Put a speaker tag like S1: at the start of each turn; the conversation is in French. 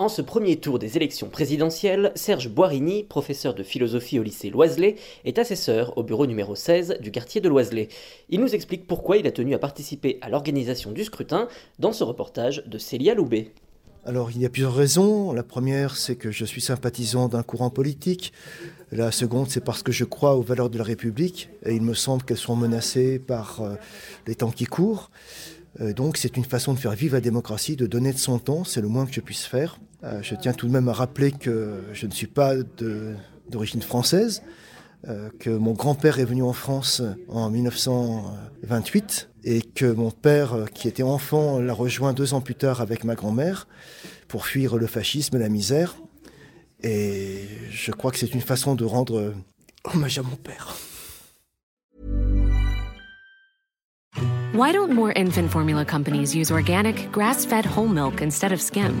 S1: En ce premier tour des élections présidentielles, Serge Boirini, professeur de philosophie au lycée Loiselet, est assesseur au bureau numéro 16 du quartier de Loiselet. Il nous explique pourquoi il a tenu à participer à l'organisation du scrutin dans ce reportage de Célia Loubet.
S2: Alors il y a plusieurs raisons. La première, c'est que je suis sympathisant d'un courant politique. La seconde, c'est parce que je crois aux valeurs de la République et il me semble qu'elles sont menacées par euh, les temps qui courent. Euh, donc c'est une façon de faire vivre la démocratie, de donner de son temps, c'est le moins que je puisse faire. Euh, je tiens tout de même à rappeler que je ne suis pas d'origine française, euh, que mon grand-père est venu en France en 1928 et que mon père, qui était enfant, l'a rejoint deux ans plus tard avec ma grand-mère pour fuir le fascisme et la misère. Et je crois que c'est une façon de rendre hommage à mon père.
S3: Why don't more infant formula companies use organic, grass fed whole milk instead of skim?